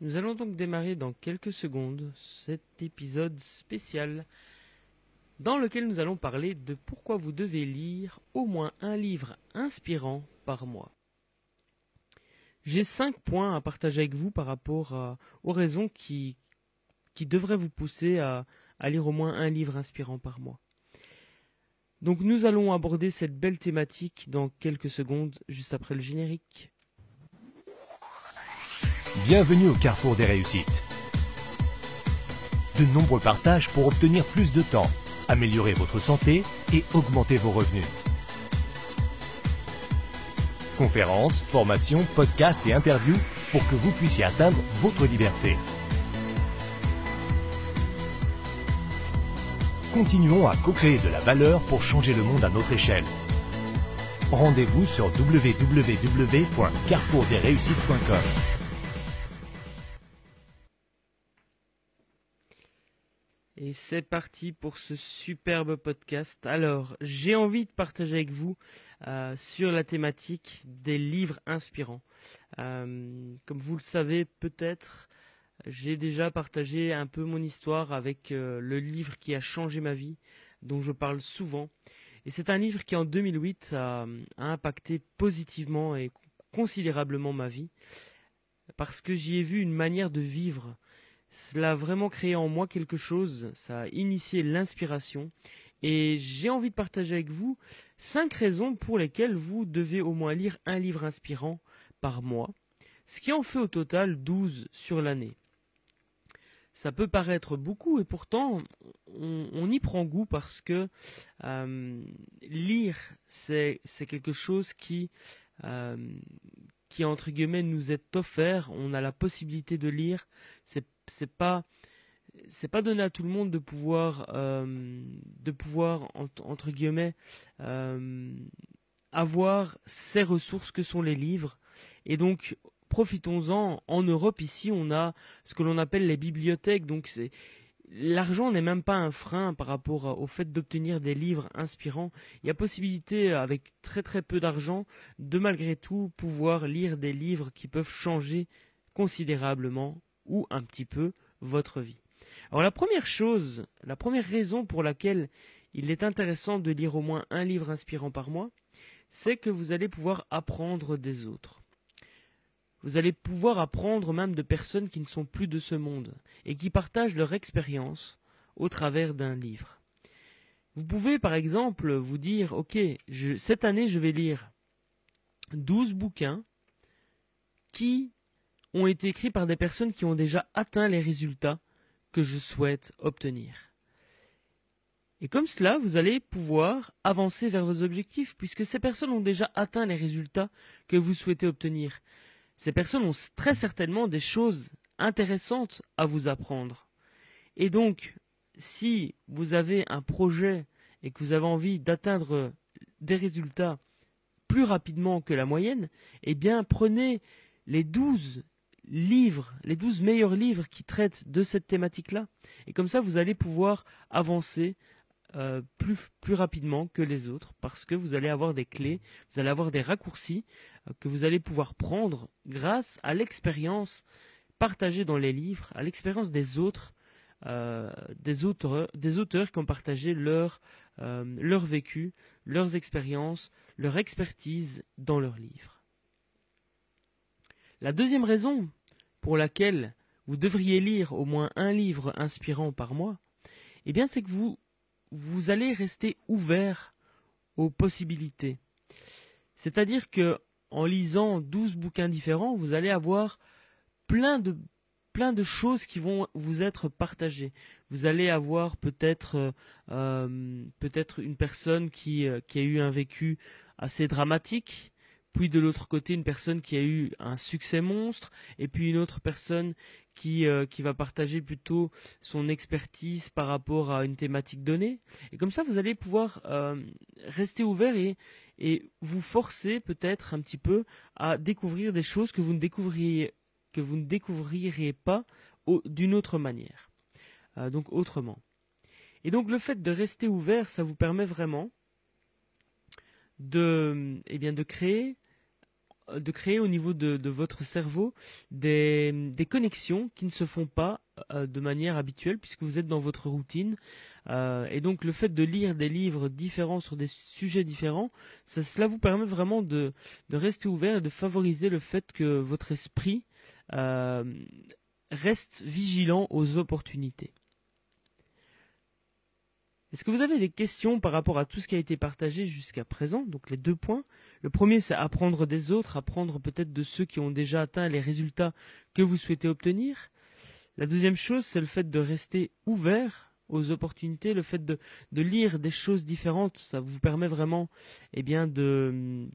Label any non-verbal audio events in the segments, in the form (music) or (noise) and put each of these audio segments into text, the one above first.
Nous allons donc démarrer dans quelques secondes cet épisode spécial dans lequel nous allons parler de pourquoi vous devez lire au moins un livre inspirant par mois. J'ai cinq points à partager avec vous par rapport aux raisons qui, qui devraient vous pousser à, à lire au moins un livre inspirant par mois. Donc nous allons aborder cette belle thématique dans quelques secondes, juste après le générique. Bienvenue au carrefour des réussites. De nombreux partages pour obtenir plus de temps, améliorer votre santé et augmenter vos revenus. Conférences, formations, podcasts et interviews pour que vous puissiez atteindre votre liberté. Continuons à co-créer de la valeur pour changer le monde à notre échelle. Rendez-vous sur www.carrefourdesréussites.com. Et c'est parti pour ce superbe podcast. Alors, j'ai envie de partager avec vous euh, sur la thématique des livres inspirants. Euh, comme vous le savez peut-être, j'ai déjà partagé un peu mon histoire avec euh, le livre qui a changé ma vie, dont je parle souvent. Et c'est un livre qui en 2008 a, a impacté positivement et considérablement ma vie, parce que j'y ai vu une manière de vivre cela a vraiment créé en moi quelque chose, ça a initié l'inspiration. Et j'ai envie de partager avec vous cinq raisons pour lesquelles vous devez au moins lire un livre inspirant par mois, ce qui en fait au total 12 sur l'année. Ça peut paraître beaucoup et pourtant on, y prend goût parce que euh, lire c'est quelque chose qui, euh, qui entre guillemets nous est offert, on a la possibilité de lire, c'est pas c'est pas donné à tout le monde de pouvoir euh, de pouvoir entre, guillemets euh, avoir ces ressources que sont les livres. Et donc profitons-en. En Europe ici on a ce que l'on appelle les bibliothèques. Donc c'est L'argent n'est même pas un frein par rapport au fait d'obtenir des livres inspirants. Il y a possibilité, avec très très peu d'argent, de malgré tout pouvoir lire des livres qui peuvent changer considérablement ou un petit peu votre vie. Alors la première chose, la première raison pour laquelle il est intéressant de lire au moins un livre inspirant par mois, c'est que vous allez pouvoir apprendre des autres. Vous allez pouvoir apprendre même de personnes qui ne sont plus de ce monde et qui partagent leur expérience au travers d'un livre. Vous pouvez par exemple vous dire, ok, cette année je vais lire 12 bouquins qui ont été écrits par des personnes qui ont déjà atteint les résultats que je souhaite obtenir. Et comme cela, vous allez pouvoir avancer vers vos objectifs, puisque ces personnes ont déjà atteint les résultats que vous souhaitez obtenir. Ces personnes ont très certainement des choses intéressantes à vous apprendre. Et donc, si vous avez un projet et que vous avez envie d'atteindre des résultats plus rapidement que la moyenne, eh bien prenez les 12 livres, les 12 meilleurs livres qui traitent de cette thématique-là. Et comme ça, vous allez pouvoir avancer euh, plus, rapidement que les autres parce que vous allez avoir des clés, vous allez avoir des raccourcis euh, que vous allez pouvoir prendre grâce à l'expérience partagée dans les livres, à l'expérience des autres, euh, des, auteurs, des auteurs qui ont partagé leur vécu, leurs expériences, leur expertise dans leurs livres. La deuxième raison pour laquelle vous devriez lire au moins un livre inspirant par mois, eh bien c'est que vous, allez rester ouvert aux possibilités. C'est-à-dire que en lisant 12 bouquins différents, vous allez avoir plein de choses qui vont vous être partagées. Vous allez avoir peut-être euh, euh, peut-être une personne euh, qui a eu un vécu assez dramatique, puis de l'autre côté une personne qui a eu un succès monstre, et puis une autre personne qui, euh, va partager plutôt son expertise par rapport à une thématique donnée. Et comme ça, vous allez pouvoir euh, rester ouvert et, vous forcer peut-être un petit peu à découvrir des choses que vous ne découvriez, pas d'une autre manière. Euh, donc autrement. Et donc le fait de rester ouvert, ça vous permet vraiment de, eh bien, de créer de créer au niveau de, votre cerveau des, connexions qui ne se font pas euh, de manière habituelle puisque vous êtes dans votre routine. Euh, et donc le fait de lire des livres différents sur des sujets différents, ça, cela vous permet vraiment de, de, rester ouvert et de favoriser le fait que votre esprit euh, reste vigilant aux opportunités. Est-ce que vous avez des questions par rapport à tout ce qui a été partagé jusqu'à présent? Donc les deux points. Le premier, c'est apprendre des autres, apprendre peut-être de ceux qui ont déjà atteint les résultats que vous souhaitez obtenir. La deuxième chose, c'est le fait de rester ouvert aux opportunités, le fait de, lire des choses différentes, ça vous permet vraiment eh bien, de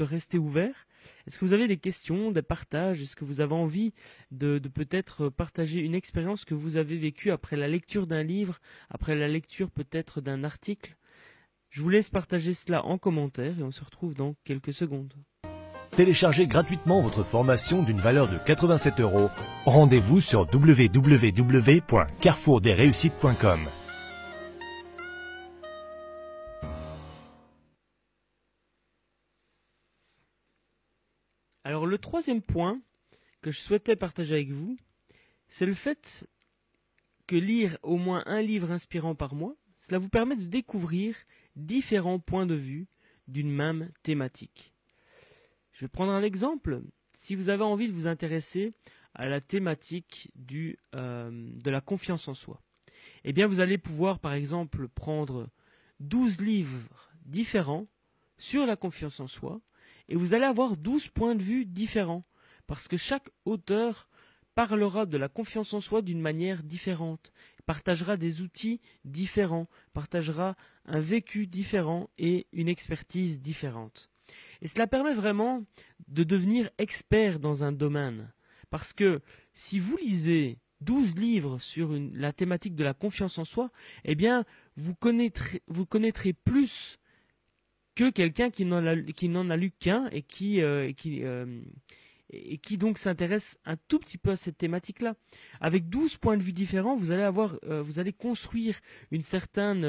rester ouvert. Est-ce que vous avez des questions, des partages? Est-ce que vous avez envie de, peut-être partager une expérience que vous avez vécue après la lecture d'un livre, après la lecture peut-être d'un article? Je vous laisse partager cela en commentaire et on se retrouve dans quelques secondes. Téléchargez gratuitement votre formation d'une valeur de 87 euros. Rendez-vous sur www.carrefourdesreussites.com. Alors le troisième point que je souhaitais partager avec vous, c'est le fait que lire au moins un livre inspirant par mois, cela vous permet de découvrir différents points de vue d'une même thématique. Je vais prendre un exemple. Si vous avez envie de vous intéresser à la thématique du, euh, de la confiance en soi, eh bien vous allez pouvoir par exemple prendre 12 livres différents sur la confiance en soi et vous allez avoir 12 points de vue différents, parce que chaque auteur parlera de la confiance en soi d'une manière différente, partagera des outils différents, partagera un vécu différent et une expertise différente. Et cela permet vraiment de devenir expert dans un domaine. Parce que si vous lisez 12 livres sur la thématique de la confiance en soi, eh bien, vous connaîtrez, plus que quelqu'un qui n'en a, lu qu'un et qui, euh, euh, et qui donc s'intéresse un tout petit peu à cette thématique-là. Avec 12 points de vue différents, vous allez avoir, euh, vous allez construire une certaine,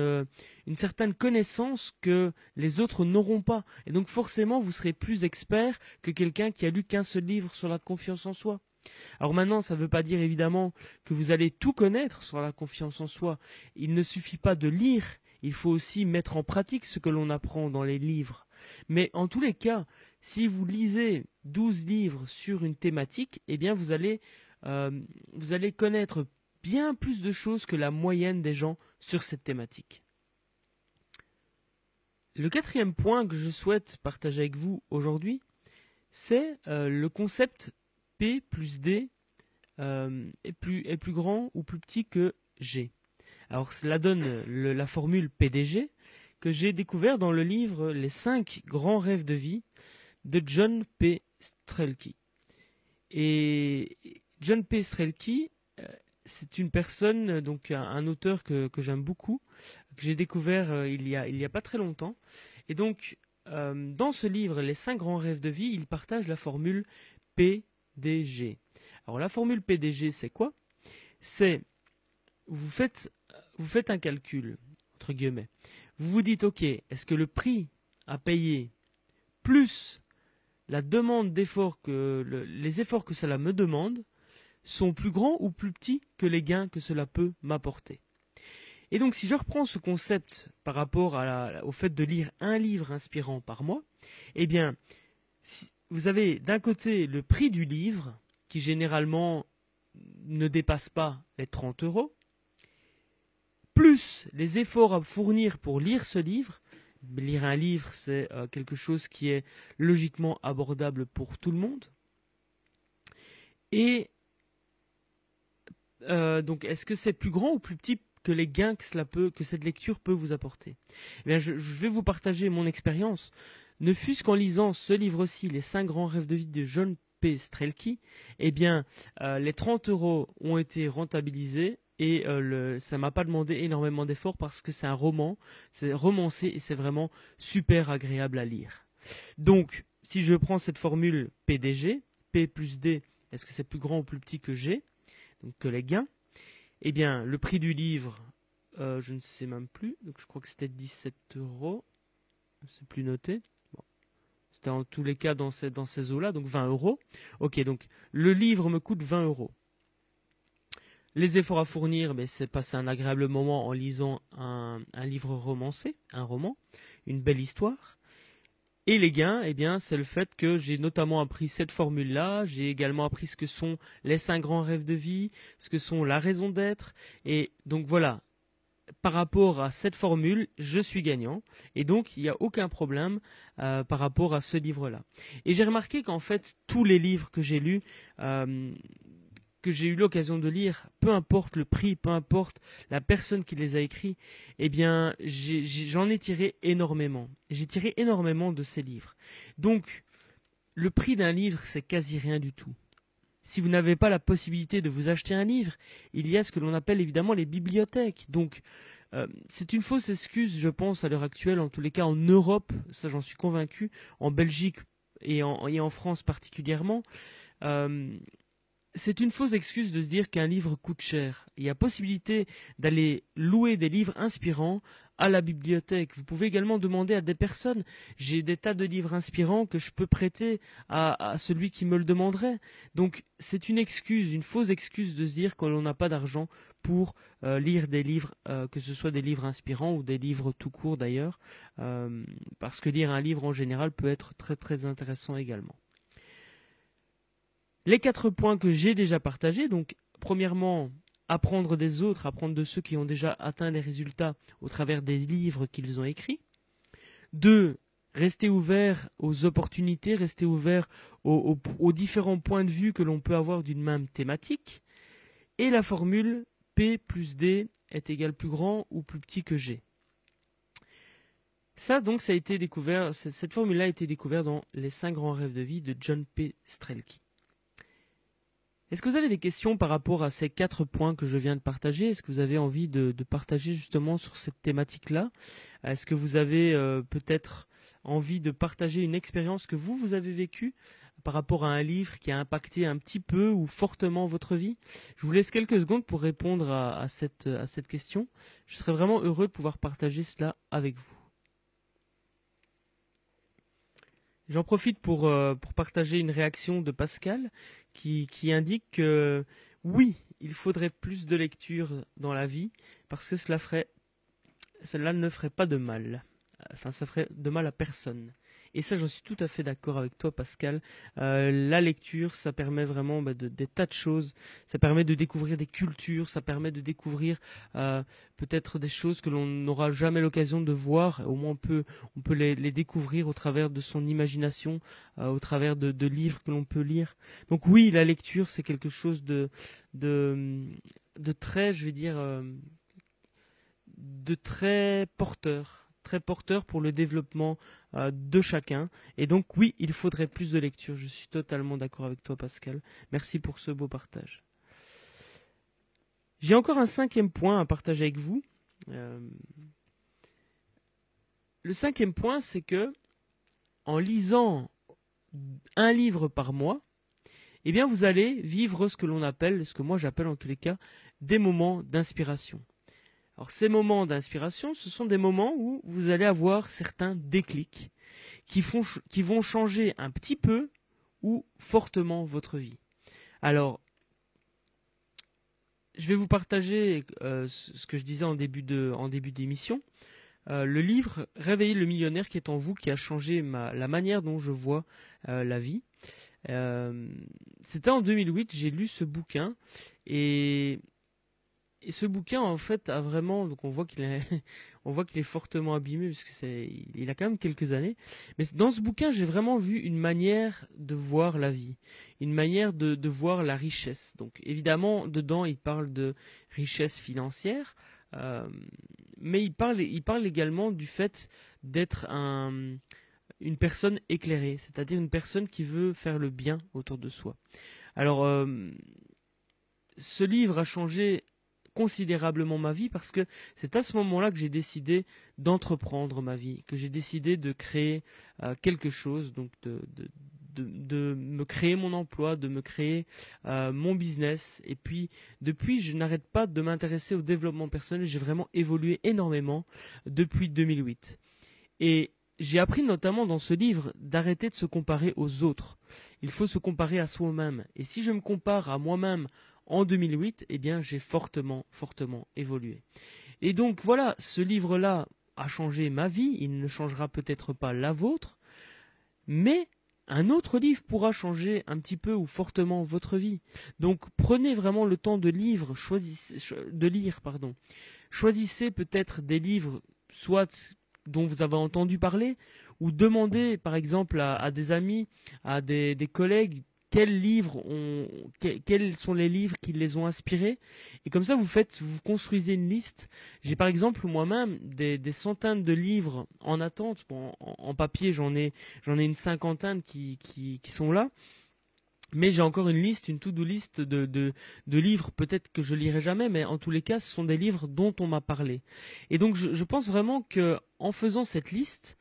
une certaine connaissance que les autres n'auront pas. Et donc forcément, vous serez plus expert que quelqu'un qui a lu qu'un seul livre sur la confiance en soi. Alors maintenant, ça ne veut pas dire évidemment que vous allez tout connaître sur la confiance en soi. Il ne suffit pas de lire, il faut aussi mettre en pratique ce que l'on apprend dans les livres. Mais en tous les cas, si vous lisez 12 livres sur une thématique, eh bien vous allez, euh, vous allez connaître bien plus de choses que la moyenne des gens sur cette thématique. Le quatrième point que je souhaite partager avec vous aujourd'hui, c'est euh, le concept P plus D euh, est, plus, est plus grand ou plus petit que G. Alors cela donne la formule PDG que j'ai découvert dans le livre Les cinq grands rêves de vie de John P. Strelke. Et John P. Strelke, euh, c'est une personne, donc un, auteur que, j'aime beaucoup, que j'ai découvert euh, il y a il y a pas très longtemps. Et donc euh, dans ce livre Les cinq grands rêves de vie, il partage la formule PDG. Alors la formule PDG, c'est quoi? C'est vous faites vous faites un calcul, entre guillemets. Vous vous dites, OK, est-ce que le prix à payer plus la demande d'efforts que les efforts que cela me demande sont plus grands ou plus petits que les gains que cela peut m'apporter. Et donc, si je reprends ce concept par rapport au fait de lire un livre inspirant par mois, eh bien, vous avez d'un côté le prix du livre, qui généralement ne dépasse pas les 30 euros, plus les efforts à fournir pour lire ce livre. Lire un livre, c'est euh, quelque chose qui est logiquement abordable pour tout le monde. Et euh, donc, est-ce que c'est plus grand ou plus petit que les gains que cette lecture peut vous apporter? Eh je, vais vous partager mon expérience. Ne fût-ce qu'en lisant ce livre-ci, Les cinq grands rêves de vie de John P. Strelke, eh bien, euh, les 30 euros ont été rentabilisés et ça euh, ça m'a pas demandé énormément d'efforts parce que c'est un roman, c'est romancé et c'est vraiment super agréable à lire. Donc, si je prends cette formule PDG, P plus D, est-ce que c'est plus grand ou plus petit que G, donc que les gains? Eh bien, le prix du livre, euh, je ne sais même plus, donc je crois que c'était 17 euros, c'est plus noté. C'était en tous les cas dans ces, dans ces eaux-là, donc 20 euros. Ok, donc le livre me coûte 20 euros. Les efforts à fournir, mais c'est passer un agréable moment en lisant un, un, livre romancé, un roman, une belle histoire. Et les gains, eh bien, c'est le fait que j'ai notamment appris cette formule-là. J'ai également appris ce que sont les cinq grands rêves de vie, ce que sont la raison d'être. Et donc voilà, par rapport à cette formule, je suis gagnant. Et donc, il n'y a aucun problème euh, par rapport à ce livre-là. Et j'ai remarqué qu'en fait, tous les livres que j'ai lus, euh, que j'ai eu l'occasion de lire, peu importe le prix, peu importe la personne qui les a écrits, eh bien, j'en ai, tiré énormément. J'ai tiré énormément de ces livres. Donc, le prix d'un livre, c'est quasi rien du tout. Si vous n'avez pas la possibilité de vous acheter un livre, il y a ce que l'on appelle évidemment les bibliothèques. Donc, euh, c'est une fausse excuse, je pense, à l'heure actuelle, en tous les cas en Europe, ça j'en suis convaincu, en Belgique et en, et en France particulièrement. Euh, c'est une fausse excuse de se dire qu'un livre coûte cher. Il y a possibilité d'aller louer des livres inspirants à la bibliothèque. Vous pouvez également demander à des personnes. J'ai des tas de livres inspirants que je peux prêter à, celui qui me le demanderait. Donc c'est une excuse, une fausse excuse de se dire que l'on n'a pas d'argent pour euh, lire des livres, euh, que ce soit des livres inspirants ou des livres tout court d'ailleurs, euh, parce que lire un livre en général peut être très très intéressant également. Les quatre points que j'ai déjà partagés, donc premièrement, apprendre des autres, apprendre de ceux qui ont déjà atteint des résultats au travers des livres qu'ils ont écrits. Deux, rester ouvert aux opportunités, rester ouvert aux, différents points de vue que l'on peut avoir d'une même thématique. Et la formule P plus D est égal plus grand ou plus petit que G. Ça, donc, ça a été découvert, cette formule-là a été découverte dans Les cinq grands rêves de vie de John P. Strelke. Est-ce que vous avez des questions par rapport à ces quatre points que je viens de partager? Est-ce que vous avez envie de, partager justement sur cette thématique-là? Est-ce que vous avez euh, peut-être envie de partager une expérience que vous, vous avez vécue par rapport à un livre qui a impacté un petit peu ou fortement votre vie? Je vous laisse quelques secondes pour répondre à, cette, à cette question. Je serais vraiment heureux de pouvoir partager cela avec vous. J'en profite pour, euh, pour partager une réaction de Pascal qui, indique que oui, il faudrait plus de lecture dans la vie parce que cela cela ne ferait pas de mal. Enfin, ça ferait de mal à personne. Et ça, j'en suis tout à fait d'accord avec toi, Pascal. Euh, la lecture, ça permet vraiment bah, de, des tas de choses. Ça permet de découvrir des cultures, ça permet de découvrir euh, peut-être des choses que l'on n'aura jamais l'occasion de voir. Au moins, on peut, on peut les, découvrir au travers de son imagination, euh, au travers de, livres que l'on peut lire. Donc oui, la lecture, c'est quelque chose de, de, très, je vais dire, de très porteur très porteur pour le développement euh, de chacun. Et donc oui, il faudrait plus de lecture. Je suis totalement d'accord avec toi, Pascal. Merci pour ce beau partage. J'ai encore un cinquième point à partager avec vous. Euh, le cinquième point, c'est que en lisant un livre par mois, eh bien, vous allez vivre ce que l'on appelle, ce que moi j'appelle en tous les cas, des moments d'inspiration. Alors ces moments d'inspiration, ce sont des moments où vous allez avoir certains déclics qui, font, qui vont changer un petit peu ou fortement votre vie. Alors, je vais vous partager euh, ce que je disais en début d'émission. Euh, le livre Réveiller le millionnaire qui est en vous, qui a changé la manière dont je vois euh, la vie. C'était en 2008, j'ai lu ce bouquin et et ce bouquin, en fait, a vraiment, donc on voit qu'il est, (laughs) on voit qu'il est fortement abîmé puisque c'est, il a quand même quelques années. Mais dans ce bouquin, j'ai vraiment vu une manière de voir la vie, une manière de, de voir la richesse. Donc, évidemment, dedans, il parle de richesse financière, euh, mais il parle, il parle également du fait d'être un, une personne éclairée, c'est-à-dire une personne qui veut faire le bien autour de soi. Alors, euh, ce livre a changé considérablement ma vie parce que c'est à ce moment-là que j'ai décidé d'entreprendre ma vie, que j'ai décidé de créer euh, quelque chose, donc de, de, de, me créer mon emploi, de me créer euh, mon business. Et puis, depuis, je n'arrête pas de m'intéresser au développement personnel. J'ai vraiment évolué énormément depuis 2008. Et j'ai appris notamment dans ce livre d'arrêter de se comparer aux autres. Il faut se comparer à soi-même. Et si je me compare à moi-même en 2008, eh bien, j'ai fortement, fortement évolué. Et donc voilà, ce livre-là a changé ma vie. Il ne changera peut-être pas la vôtre, mais un autre livre pourra changer un petit peu ou fortement votre vie. Donc prenez vraiment le temps de lire, pardon. Choisissez peut-être des livres, soit dont vous avez entendu parler, ou demandez par exemple à, des amis, à des collègues quels livres ont, quels sont les livres qui les ont inspirés. Et comme ça, vous faites, vous construisez une liste. J'ai par exemple moi-même des, centaines de livres en attente. en, papier, j'en ai, j'en ai une cinquantaine qui, qui, sont là. Mais j'ai encore une liste, une to-do list de, de, de livres, peut-être que je lirai jamais, mais en tous les cas, ce sont des livres dont on m'a parlé. Et donc, je, je, pense vraiment que en faisant cette liste,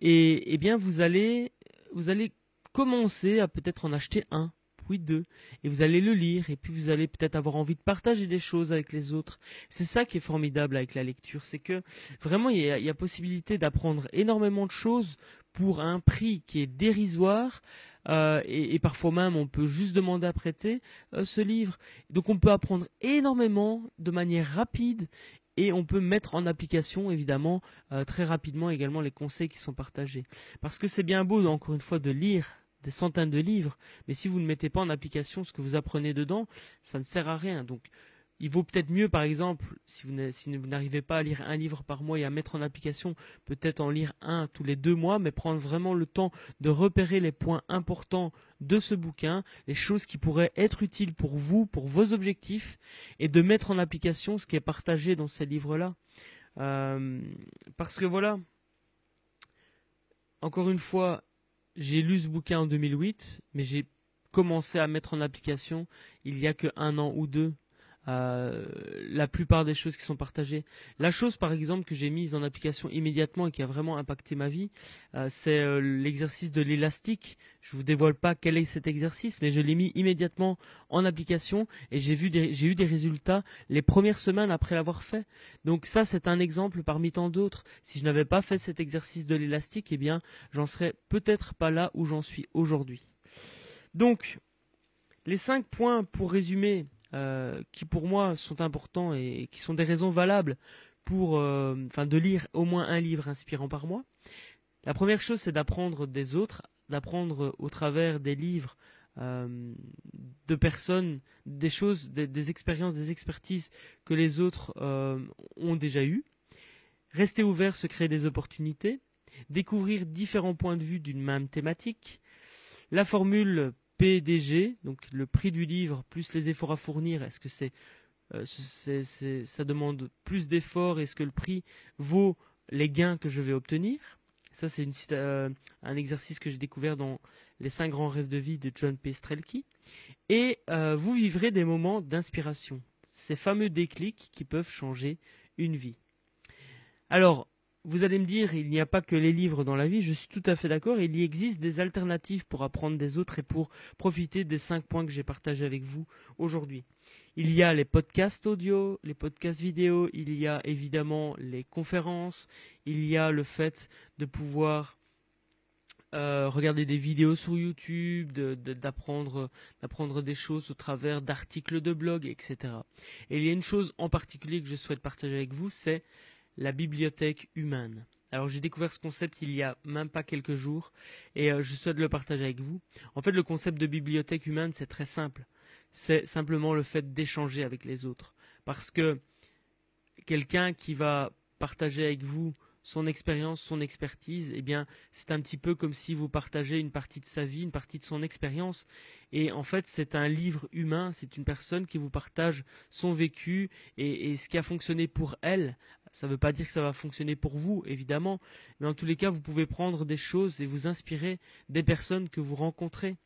et, eh bien, vous allez, vous allez commencez à peut-être en acheter un, puis deux, et vous allez le lire, et puis vous allez peut-être avoir envie de partager des choses avec les autres. C'est ça qui est formidable avec la lecture, c'est que vraiment il y a, possibilité d'apprendre énormément de choses pour un prix qui est dérisoire. Euh, et, parfois même on peut juste demander à prêter euh, ce livre. Donc on peut apprendre énormément de manière rapide et on peut mettre en application évidemment euh, très rapidement également les conseils qui sont partagés. Parce que c'est bien beau encore une fois de lire des centaines de livres, mais si vous ne mettez pas en application ce que vous apprenez dedans, ça ne sert à rien. Donc, il vaut peut-être mieux, par exemple, si vous n'arrivez pas à lire un livre par mois et à mettre en application, peut-être en lire un tous les deux mois, mais prendre vraiment le temps de repérer les points importants de ce bouquin, les choses qui pourraient être utiles pour vous, pour vos objectifs, et de mettre en application ce qui est partagé dans ces livres-là. Euh, parce que voilà, encore une fois, j'ai lu ce bouquin en 2008, mais j'ai commencé à mettre en application il y a que un an ou deux euh, la plupart des choses qui sont partagées. La chose, par exemple, que j'ai mise en application immédiatement et qui a vraiment impacté ma vie, euh, c'est euh, l'exercice de l'élastique. Je vous dévoile pas quel est cet exercice, mais je l'ai mis immédiatement en application et j'ai vu j'ai eu des résultats les premières semaines après l'avoir fait. Donc ça, c'est un exemple parmi tant d'autres. Si je n'avais pas fait cet exercice de l'élastique, eh bien, j'en serais peut-être pas là où j'en suis aujourd'hui. Donc, les cinq points pour résumer euh, qui pour moi sont importants et qui sont des raisons valables pour, euh, enfin, de lire au moins un livre inspirant par mois. La première chose, c'est d'apprendre des autres, d'apprendre au travers des livres euh, de personnes, des choses, des, expériences, des expertises que les autres ont déjà eues. Rester ouvert, se créer des opportunités, découvrir différents points de vue d'une même thématique. La formule PDG, donc le prix du livre plus les efforts à fournir, est-ce que euh, c'est, ça demande plus d'efforts Est-ce que le prix vaut les gains que je vais obtenir? Ça, c'est euh, un exercice que j'ai découvert dans Les cinq grands rêves de vie de John P. Strelke. Et euh, vous vivrez des moments d'inspiration, ces fameux déclics qui peuvent changer une vie. Alors, vous allez me dire, il n'y a pas que les livres dans la vie, je suis tout à fait d'accord, il y existe des alternatives pour apprendre des autres et pour profiter des cinq points que j'ai partagés avec vous aujourd'hui. Il y a les podcasts audio, les podcasts vidéo, il y a évidemment les conférences, il y a le fait de pouvoir euh, regarder des vidéos sur YouTube, d'apprendre des choses au travers d'articles de blog, etc. Et il y a une chose en particulier que je souhaite partager avec vous, c'est la bibliothèque humaine. Alors j'ai découvert ce concept il y a même pas quelques jours et euh, je souhaite le partager avec vous. En fait, le concept de bibliothèque humaine, c'est très simple. C'est simplement le fait d'échanger avec les autres. Parce que quelqu'un qui va partager avec vous son expérience, son expertise, eh bien, c'est un petit peu comme si vous partagez une partie de sa vie, une partie de son expérience. Et en fait, c'est un livre humain, c'est une personne qui vous partage son vécu et, ce qui a fonctionné pour elle. Ça ne veut pas dire que ça va fonctionner pour vous, évidemment, mais en tous les cas, vous pouvez prendre des choses et vous inspirer des personnes que vous rencontrez.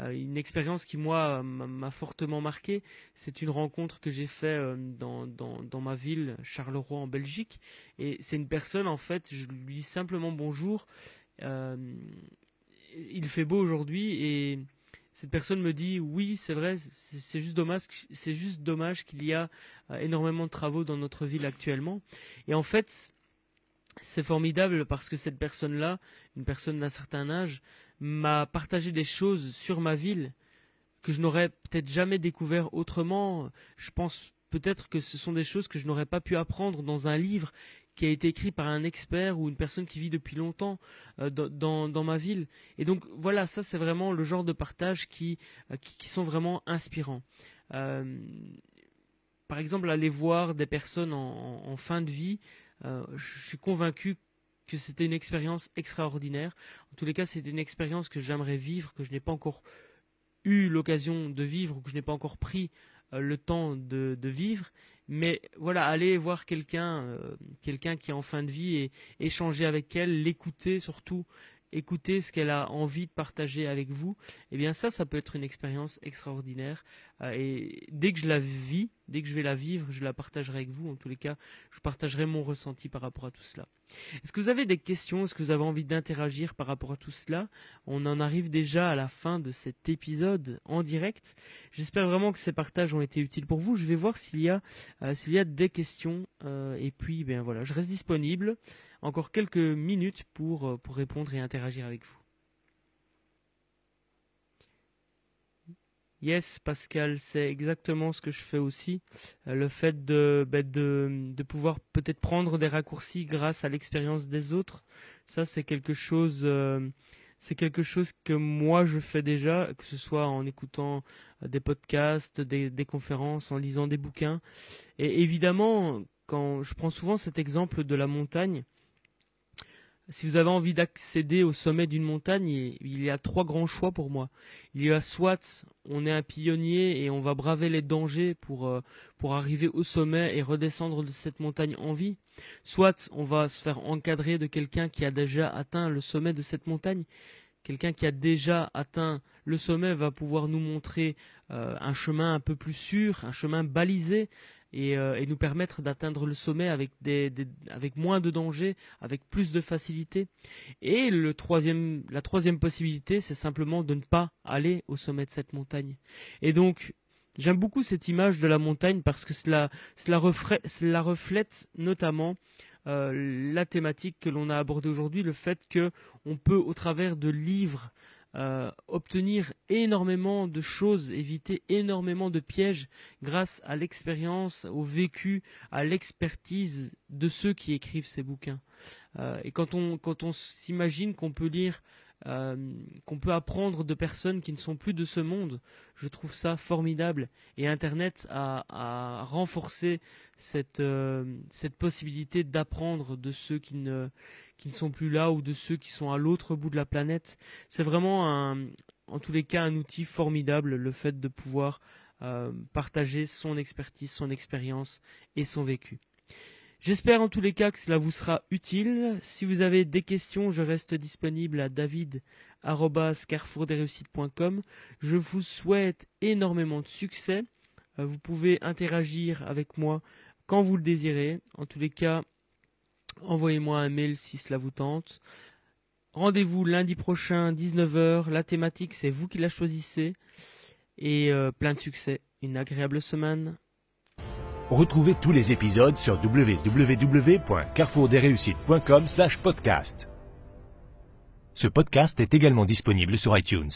Euh, une expérience qui moi m'a fortement marqué, c'est une rencontre que j'ai faite euh, dans, dans, ma ville, Charleroi en Belgique. Et c'est une personne, en fait, je lui dis simplement bonjour. Euh, il fait beau aujourd'hui et cette personne me dit oui, c'est vrai, c'est juste dommage, c'est juste dommage qu'il y a énormément de travaux dans notre ville actuellement. Et en fait, c'est formidable parce que cette personne-là, une personne d'un certain âge, m'a partagé des choses sur ma ville que je n'aurais peut-être jamais découvert autrement. Je pense peut-être que ce sont des choses que je n'aurais pas pu apprendre dans un livre qui a été écrit par un expert ou une personne qui vit depuis longtemps euh, dans, ma ville. Et donc voilà, ça c'est vraiment le genre de partage qui, euh, qui, sont vraiment inspirants. Euh, par exemple, aller voir des personnes en, en fin de vie, je suis convaincu que c'était une expérience extraordinaire. En tous les cas, c'est une expérience que j'aimerais vivre, que je n'ai pas encore eu l'occasion de vivre, ou que je n'ai pas encore pris le temps de, de, vivre. Mais voilà, aller voir quelqu'un, euh, quelqu'un qui est en fin de vie et échanger avec elle, l'écouter surtout, écouter ce qu'elle a envie de partager avec vous, eh bien ça, ça peut être une expérience extraordinaire. Euh, et dès que je la vis, dès que je vais la vivre, je la partagerai avec vous. En tous les cas, je partagerai mon ressenti par rapport à tout cela. Est-ce que vous avez des questions? Est-ce que vous avez envie d'interagir par rapport à tout cela? On en arrive déjà à la fin de cet épisode en direct. J'espère vraiment que ces partages ont été utiles pour vous. Je vais voir s'il y a, euh, s'il y a des questions. Euh, et puis, ben voilà, je reste disponible encore quelques minutes pour, euh, pour répondre et interagir avec vous. Yes, Pascal, c'est exactement ce que je fais aussi. Euh, le fait de, ben, de, de, pouvoir peut-être prendre des raccourcis grâce à l'expérience des autres, ça c'est quelque chose, euh, c'est quelque chose que moi je fais déjà, que ce soit en écoutant des podcasts, des, des conférences, en lisant des bouquins. Et évidemment, quand je prends souvent cet exemple de la montagne, si vous avez envie d'accéder au sommet d'une montagne, il y a trois grands choix pour moi. Il y a soit on est un pionnier et on va braver les dangers pour, euh, pour arriver au sommet et redescendre de cette montagne en vie. Soit on va se faire encadrer de quelqu'un qui a déjà atteint le sommet de cette montagne. Quelqu'un qui a déjà atteint le sommet va pouvoir nous montrer euh, un chemin un peu plus sûr, un chemin balisé, euh, et, nous permettre d'atteindre le sommet avec, avec moins de danger, avec plus de facilité. Et la troisième possibilité, c'est simplement de ne pas aller au sommet de cette montagne. Et donc, j'aime beaucoup cette image de la montagne parce que cela, cela, reflète, cela reflète notamment euh, la thématique que l'on a abordée aujourd'hui, le fait que on peut, au travers de livres, euh, obtenir énormément de choses, éviter énormément de pièges grâce à l'expérience, au vécu, à l'expertise de ceux qui écrivent ces bouquins. Euh, et quand on, quand on s'imagine qu'on peut lire euh, qu'on peut apprendre de personnes qui ne sont plus de ce monde. Je trouve ça formidable. Et Internet a, renforcé cette, cette possibilité d'apprendre de ceux qui ne, sont plus là ou de ceux qui sont à l'autre bout de la planète. C'est vraiment en tous les cas un outil formidable, le fait de pouvoir euh, partager son expertise, son expérience et son vécu. J'espère en tous les cas que cela vous sera utile. Si vous avez des questions, je reste disponible à david.carrefourdesreussites.com. Je vous souhaite énormément de succès. Euh, vous pouvez interagir avec moi quand vous le désirez. En tous les cas, Envoyez-moi un mail si cela vous tente. Rendez-vous lundi prochain, 19h. La thématique, c'est vous qui la choisissez. Et euh, plein de succès. Une agréable semaine. Retrouvez tous les épisodes sur www.carrefourdesreussites.com podcast. Ce podcast est également disponible sur iTunes.